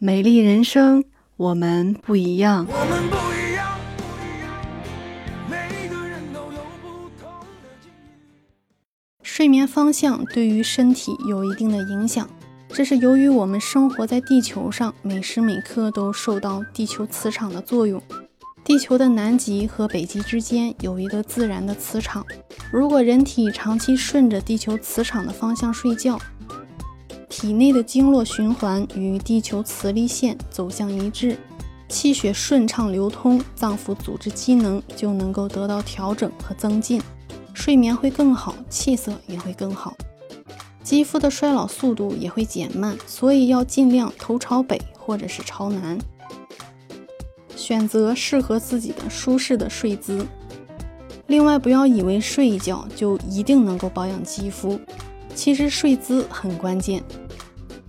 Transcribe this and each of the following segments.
美丽人生，我们不一样。我们不一样，不一样，每个人都有不同的境遇。睡眠方向对于身体有一定的影响，这是由于我们生活在地球上，每时每刻都受到地球磁场的作用。地球的南极和北极之间有一个自然的磁场，如果人体长期顺着地球磁场的方向睡觉，体内的经络循环与地球磁力线走向一致，气血顺畅流通，脏腑组织机能就能够得到调整和增进，睡眠会更好，气色也会更好，肌肤的衰老速度也会减慢，所以要尽量头朝北或者是朝南，选择适合自己的舒适的睡姿。另外，不要以为睡一觉就一定能够保养肌肤。其实睡姿很关键，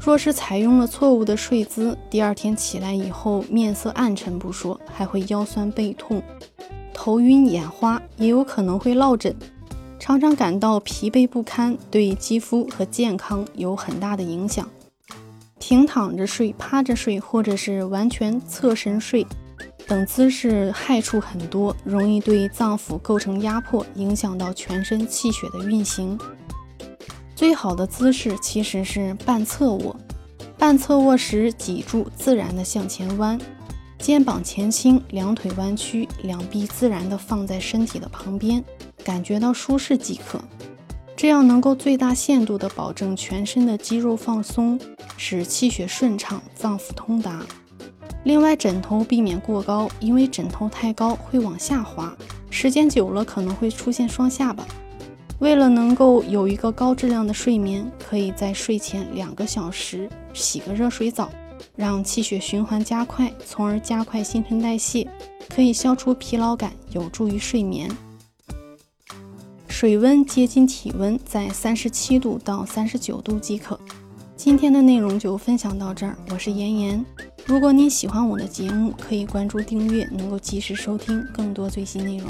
若是采用了错误的睡姿，第二天起来以后面色暗沉不说，还会腰酸背痛、头晕眼花，也有可能会落枕，常常感到疲惫不堪，对肌肤和健康有很大的影响。平躺着睡、趴着睡，或者是完全侧身睡等姿势害处很多，容易对脏腑构成压迫，影响到全身气血的运行。最好的姿势其实是半侧卧。半侧卧时，脊柱自然的向前弯，肩膀前倾，两腿弯曲，两臂自然的放在身体的旁边，感觉到舒适即可。这样能够最大限度的保证全身的肌肉放松，使气血顺畅，脏腑通达。另外，枕头避免过高，因为枕头太高会往下滑，时间久了可能会出现双下巴。为了能够有一个高质量的睡眠，可以在睡前两个小时洗个热水澡，让气血循环加快，从而加快新陈代谢，可以消除疲劳感，有助于睡眠。水温接近体温，在三十七度到三十九度即可。今天的内容就分享到这儿，我是妍妍。如果你喜欢我的节目，可以关注订阅，能够及时收听更多最新内容。